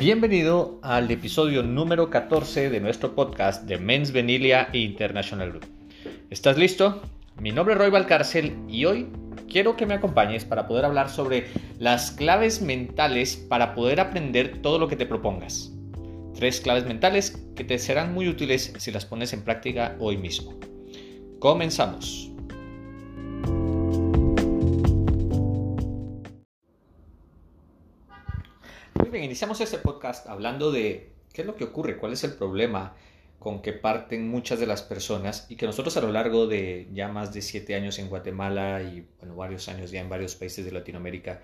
Bienvenido al episodio número 14 de nuestro podcast de Men's Venilia International Group. ¿Estás listo? Mi nombre es Roy Valcárcel y hoy quiero que me acompañes para poder hablar sobre las claves mentales para poder aprender todo lo que te propongas. Tres claves mentales que te serán muy útiles si las pones en práctica hoy mismo. Comenzamos. Iniciamos este podcast hablando de qué es lo que ocurre, cuál es el problema con que parten muchas de las personas y que nosotros a lo largo de ya más de siete años en Guatemala y bueno, varios años ya en varios países de Latinoamérica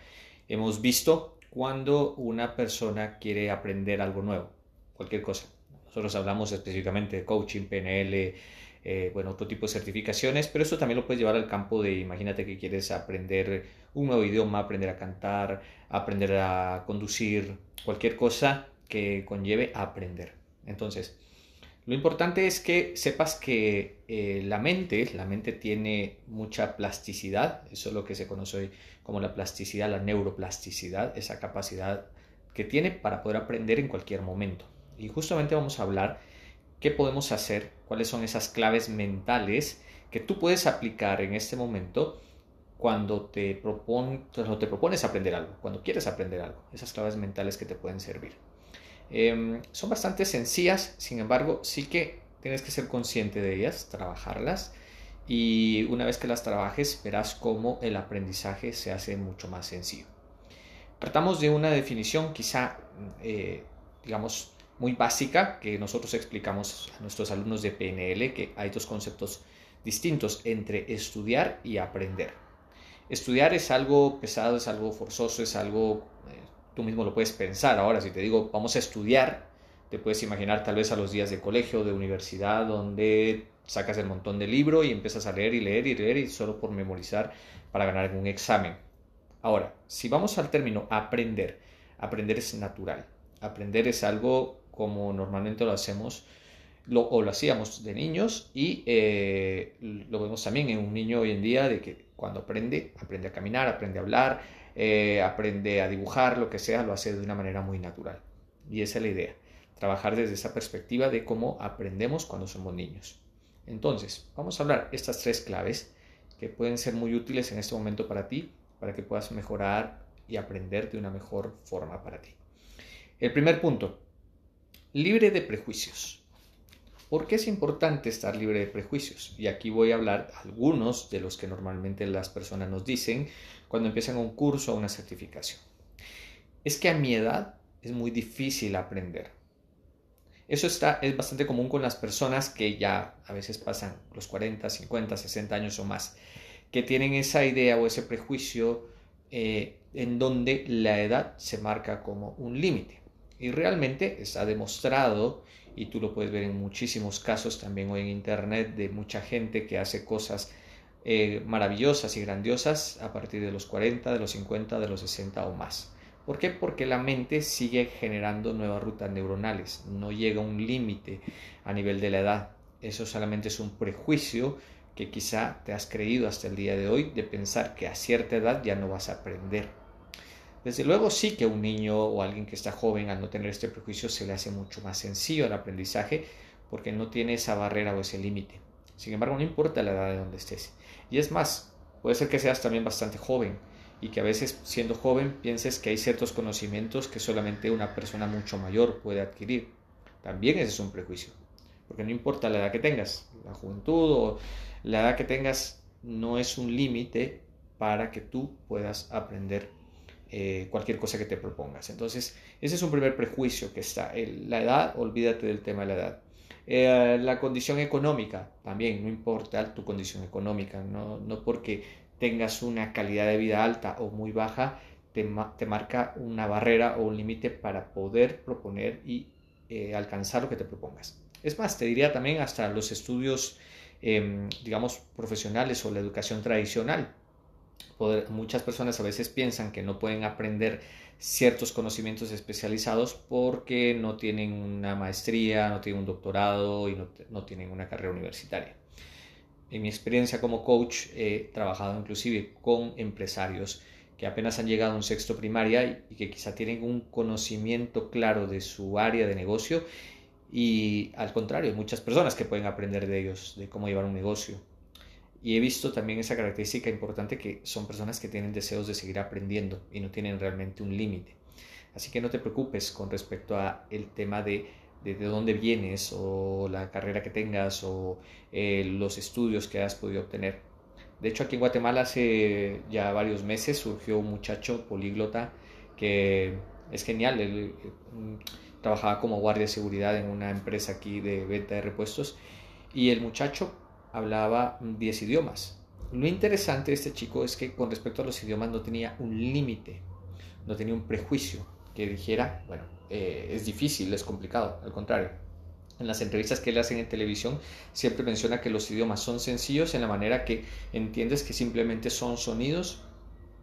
hemos visto cuando una persona quiere aprender algo nuevo, cualquier cosa. Nosotros hablamos específicamente de coaching, PNL, eh, bueno, otro tipo de certificaciones, pero eso también lo puedes llevar al campo de, imagínate que quieres aprender un nuevo idioma, aprender a cantar, aprender a conducir, cualquier cosa que conlleve a aprender. Entonces, lo importante es que sepas que eh, la mente, la mente tiene mucha plasticidad, eso es lo que se conoce hoy como la plasticidad, la neuroplasticidad, esa capacidad que tiene para poder aprender en cualquier momento. Y justamente vamos a hablar qué podemos hacer, cuáles son esas claves mentales que tú puedes aplicar en este momento cuando te, propones aprender algo, cuando quieres aprender algo, esas claves mentales que te pueden servir. Em, son bastante sencillas, sin embargo, sí que tienes que ser consciente de ellas, trabajarlas y una vez que las trabajes verás cómo el aprendizaje se hace mucho más sencillo. Tratamos de una definición quizá, eh, digamos, muy básica que nosotros explicamos a nuestros alumnos de PNL, que hay dos conceptos distintos entre estudiar y aprender. Estudiar es algo pesado, es algo forzoso, es algo, eh, tú mismo lo puedes pensar. Ahora, si te digo, vamos a estudiar, te puedes imaginar tal vez a los días de colegio, de universidad, donde sacas el montón de libro y empiezas a leer y leer y leer y solo por memorizar para ganar un examen. Ahora, si vamos al término aprender, aprender es natural. Aprender es algo como normalmente lo hacemos lo, o lo hacíamos de niños y eh, lo vemos también en un niño hoy en día de que cuando aprende, aprende a caminar, aprende a hablar, eh, aprende a dibujar, lo que sea, lo hace de una manera muy natural. Y esa es la idea, trabajar desde esa perspectiva de cómo aprendemos cuando somos niños. Entonces, vamos a hablar estas tres claves que pueden ser muy útiles en este momento para ti, para que puedas mejorar y aprender de una mejor forma para ti. El primer punto, libre de prejuicios. ¿Por qué es importante estar libre de prejuicios? Y aquí voy a hablar algunos de los que normalmente las personas nos dicen cuando empiezan un curso o una certificación. Es que a mi edad es muy difícil aprender. Eso está, es bastante común con las personas que ya a veces pasan los 40, 50, 60 años o más, que tienen esa idea o ese prejuicio eh, en donde la edad se marca como un límite. Y realmente está demostrado, y tú lo puedes ver en muchísimos casos también hoy en Internet, de mucha gente que hace cosas eh, maravillosas y grandiosas a partir de los 40, de los 50, de los 60 o más. ¿Por qué? Porque la mente sigue generando nuevas rutas neuronales, no llega a un límite a nivel de la edad. Eso solamente es un prejuicio que quizá te has creído hasta el día de hoy de pensar que a cierta edad ya no vas a aprender. Desde luego sí que a un niño o alguien que está joven al no tener este prejuicio se le hace mucho más sencillo el aprendizaje porque no tiene esa barrera o ese límite. Sin embargo, no importa la edad de donde estés. Y es más, puede ser que seas también bastante joven y que a veces siendo joven pienses que hay ciertos conocimientos que solamente una persona mucho mayor puede adquirir. También ese es un prejuicio. Porque no importa la edad que tengas, la juventud o la edad que tengas no es un límite para que tú puedas aprender eh, cualquier cosa que te propongas. Entonces, ese es un primer prejuicio que está. la edad, olvídate del tema de la edad. Eh, la condición económica, también, no importa tu condición económica, no, no porque tengas una calidad de vida alta o muy baja, te, te marca una barrera o un límite para poder proponer y eh, alcanzar lo que te propongas. Es más, te diría también hasta los estudios, em, digamos, profesionales o la educación tradicional muchas personas a veces piensan que no pueden aprender ciertos conocimientos especializados porque no tienen una maestría, no tienen un doctorado y no, no tienen una carrera universitaria. En mi experiencia como coach he trabajado inclusive con empresarios que apenas han llegado a un sexto primaria y que quizá tienen un conocimiento claro de su área de negocio y al contrario, muchas personas que pueden aprender de ellos, de cómo llevar un negocio. Y he visto también esa característica importante que son personas que tienen deseos de seguir aprendiendo y no tienen realmente un límite. Así que no te preocupes con respecto a el tema de, de, dónde vienes o la carrera que tengas o eh, los estudios que has podido obtener. De hecho, aquí en Guatemala hace ya varios meses surgió un muchacho políglota que es genial. Él, trabajaba como guardia de seguridad en una empresa aquí de venta de repuestos y el muchacho hablaba 10 idiomas. Lo interesante de este chico es que con respecto a los idiomas no tenía un límite, no tenía un prejuicio que dijera, bueno, eh, es difícil, es complicado, al contrario. En las entrevistas que le hacen en televisión siempre menciona que los idiomas son sencillos en la manera que entiendes que simplemente son sonidos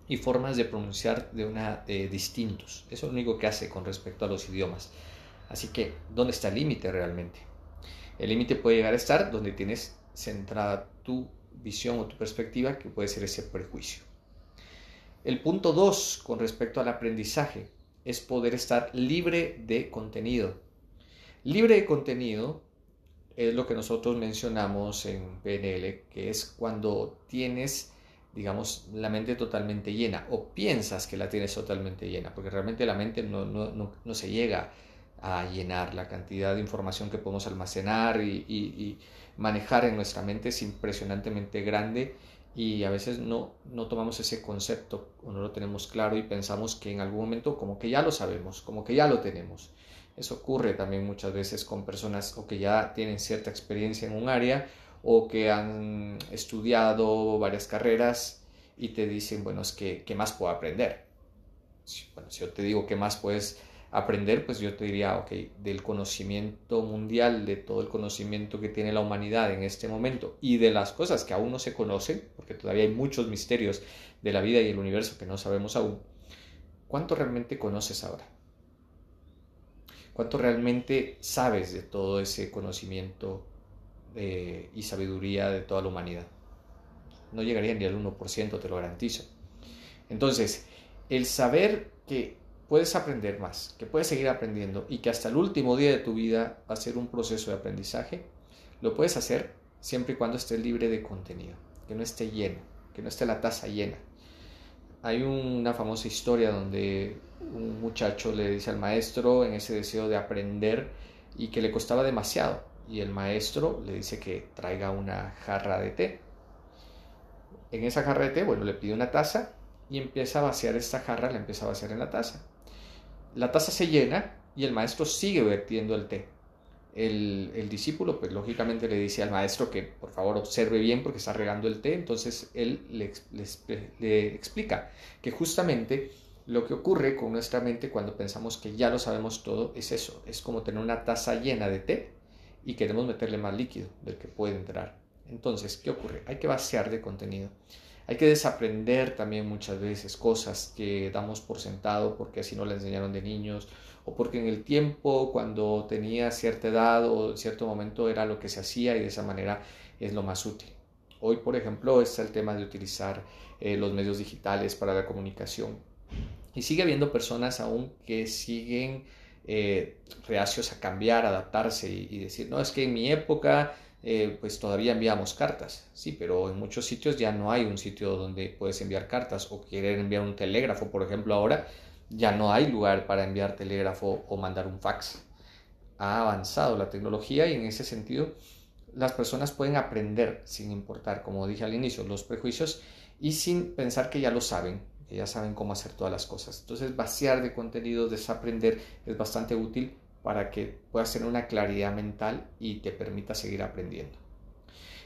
y formas de pronunciar de una distintos. Eso es lo único que hace con respecto a los idiomas. Así que, ¿dónde está el límite realmente? El límite puede llegar a estar donde tienes centrada tu visión o tu perspectiva, que puede ser ese prejuicio. El punto 2 con respecto al aprendizaje es poder estar libre de contenido. Libre de contenido es lo que nosotros mencionamos en PNL, que es cuando tienes digamos, la mente totalmente llena o piensas que la tienes totalmente llena, porque realmente la mente no, no, se llega a llenar. La cantidad de información que podemos almacenar y, manejar en nuestra mente es impresionantemente grande y a veces no, no tomamos ese concepto o no lo tenemos claro y pensamos que en algún momento como que ya lo sabemos, como que ya lo tenemos. Eso ocurre también muchas veces con personas o que ya tienen cierta experiencia en un área o que han estudiado varias carreras y te dicen, bueno, es que, ¿qué más puedo aprender? Bueno, si yo te digo qué más puedes aprender, pues yo te diría, ok, del conocimiento mundial, de todo el conocimiento que tiene la humanidad en este momento y de las cosas que aún no se conocen, porque todavía hay muchos misterios de la vida y el universo que no sabemos aún, ¿cuánto realmente conoces ahora? ¿Cuánto realmente sabes de todo ese conocimiento y sabiduría de toda la humanidad. No llegaría ni al 1%, te lo garantizo. Entonces, el saber que puedes aprender más, que puedes seguir aprendiendo y que hasta el último día de tu vida va a ser un proceso de aprendizaje, lo puedes hacer siempre y cuando estés libre de contenido, que no esté lleno, que no esté la taza llena. Hay una famosa historia donde un muchacho le dice al maestro en ese deseo de aprender y que le costaba demasiado y el maestro le dice que traiga una jarra de té. En esa jarra de té, bueno, le pide una taza y empieza a vaciar esta jarra, la empieza a vaciar en la taza. La taza se llena y el maestro sigue vertiendo el té. El, discípulo, pues lógicamente le dice al maestro que por favor observe bien porque está regando el té, entonces él le, le explica que justamente lo que ocurre con nuestra mente cuando pensamos que ya lo sabemos todo es eso, es como tener una taza llena de té y queremos meterle más líquido del que puede entrar. Entonces, ¿qué ocurre? Hay que vaciar de contenido. Hay que desaprender también muchas veces cosas que damos por sentado porque así no le enseñaron de niños o porque en el tiempo cuando tenía cierta edad o en cierto momento era lo que se hacía y de esa manera es lo más útil. Hoy, por ejemplo, está el tema de utilizar eh, los medios digitales para la comunicación. Y sigue habiendo personas aún que siguen eh, reacios a cambiar, adaptarse y, decir, no, es que en mi época eh, pues todavía enviamos cartas, sí, pero en muchos sitios ya no hay un sitio donde puedes enviar cartas o querer enviar un telégrafo, por ejemplo, ahora ya no hay lugar para enviar telégrafo o mandar un fax. Ha avanzado la tecnología y en ese sentido las personas pueden aprender sin importar, como dije al inicio, los prejuicios y sin pensar que ya lo saben, ya saben cómo hacer todas las cosas. Entonces, vaciar de contenido, desaprender es bastante útil para que puedas tener una claridad mental y te permita seguir aprendiendo.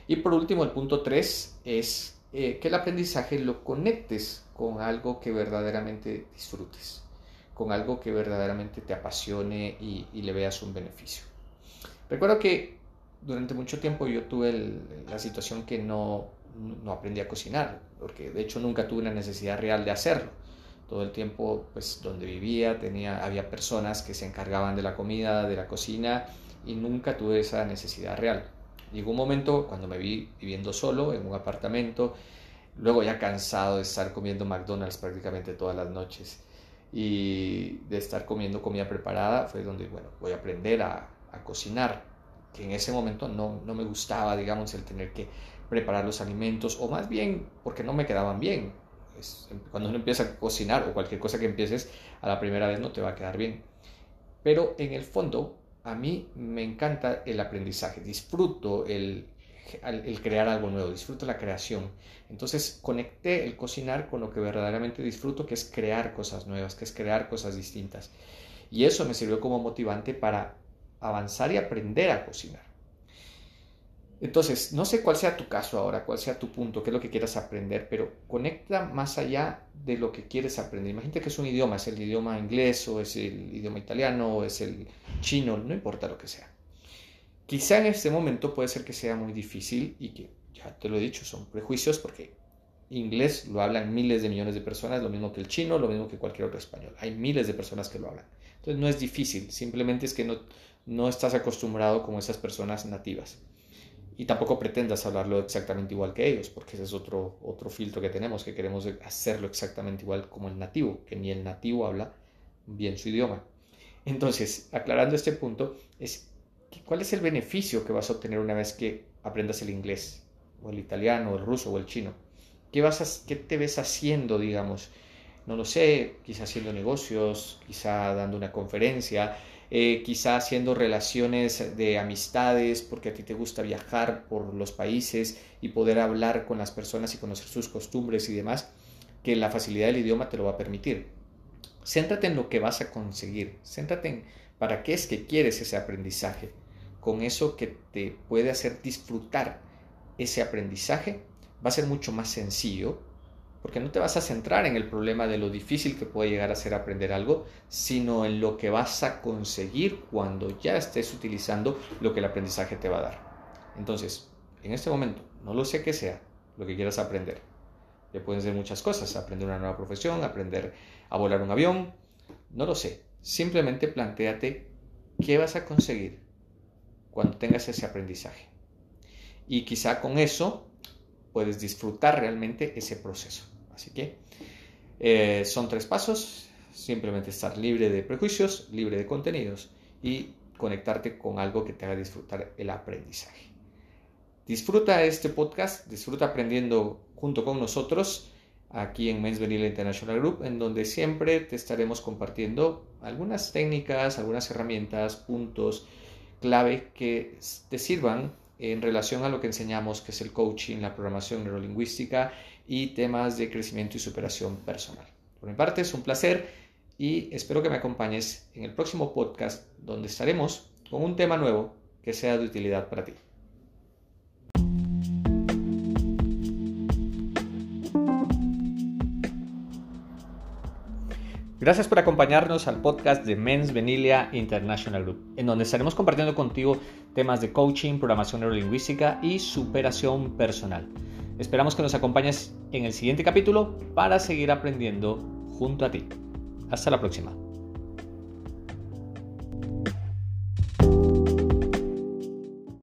Y por último, el punto 3 es eh, que el aprendizaje lo conectes con algo que verdaderamente disfrutes, con algo que verdaderamente te apasione y, le veas un beneficio. Recuerdo que durante mucho tiempo yo tuve la situación que no, no aprendí a cocinar, porque de hecho nunca tuve una necesidad real de hacerlo. Todo el tiempo, pues donde vivía, tenía, había personas que se encargaban de la comida, de la cocina, y nunca tuve esa necesidad real. Llegó un momento cuando me vi viviendo solo en un apartamento, luego ya cansado de estar comiendo McDonald's prácticamente todas las noches y de estar comiendo comida preparada, fue donde, bueno, voy a aprender a, a cocinar, que en ese momento no, no me gustaba, digamos, el tener que preparar los alimentos, o más bien porque no me quedaban bien. Cuando uno empieza a cocinar o cualquier cosa que empieces a la primera vez no te va a quedar bien. Pero en el fondo, a mí me encanta el aprendizaje, disfruto el, el crear algo nuevo, disfruto la creación. Entonces conecté el cocinar con lo que verdaderamente disfruto, que es crear cosas nuevas, que es crear cosas distintas. Y eso me sirvió como motivante para avanzar y aprender a cocinar. Entonces, no sé cuál sea tu caso ahora, cuál sea tu punto, qué es lo que quieras aprender, pero conecta más allá de lo que quieres aprender. Imagínate que es un idioma, es el idioma inglés o es el idioma italiano o es el chino, no importa lo que sea. Quizá en este momento puede ser que sea muy difícil y que, ya te lo he dicho, son prejuicios porque inglés lo hablan miles de millones de personas, lo mismo que el chino, lo mismo que cualquier otro español. Hay miles de personas que lo hablan. Entonces no es difícil, simplemente es que no, no estás acostumbrado como esas personas nativas y tampoco pretendas hablarlo exactamente igual que ellos, porque ese es otro, otro filtro que tenemos, que queremos hacerlo exactamente igual como el nativo, que ni el nativo habla bien su idioma. Entonces, aclarando este punto, es cuál es el beneficio que vas a obtener una vez que aprendas el inglés, o el italiano, o el ruso, o el chino. ¿Qué, vas qué te ves haciendo, digamos? No lo sé, quizá haciendo negocios, quizá dando una conferencia, eh, quizá haciendo relaciones de amistades, porque a ti te gusta viajar por los países y poder hablar con las personas y conocer sus costumbres y demás, que la facilidad del idioma te lo va a permitir. Céntrate en lo que vas a conseguir, céntrate en para qué es que quieres ese aprendizaje. Con eso que te puede hacer disfrutar ese aprendizaje, va a ser mucho más sencillo porque no te vas a centrar en el problema de lo difícil que puede llegar a ser aprender algo, sino en lo que vas a conseguir cuando ya estés utilizando lo que el aprendizaje te va a dar. Entonces, en este momento, no lo sé qué sea lo que quieras aprender. Ya pueden ser muchas cosas, aprender una nueva profesión, aprender a volar un avión, no lo sé. Simplemente planteate qué vas a conseguir cuando tengas ese aprendizaje. Y quizá con eso puedes disfrutar realmente ese proceso. Así que eh, son tres pasos, simplemente estar libre de prejuicios, libre de contenidos y conectarte con algo que te haga disfrutar el aprendizaje. Disfruta este podcast, disfruta aprendiendo junto con nosotros aquí en Men's Vanilla International Group, en donde siempre te estaremos compartiendo algunas técnicas, algunas herramientas, puntos clave que te sirvan en relación a lo que enseñamos, que es el coaching, la programación neurolingüística y temas de crecimiento y superación personal. Por mi parte es un placer y espero que me acompañes en el próximo podcast donde estaremos con un tema nuevo que sea de utilidad para ti. Gracias por acompañarnos al podcast de Men's Venilia International Group, en donde estaremos compartiendo contigo temas de coaching, programación neurolingüística y superación personal. Esperamos que nos acompañes en el siguiente capítulo para seguir aprendiendo junto a ti. Hasta la próxima.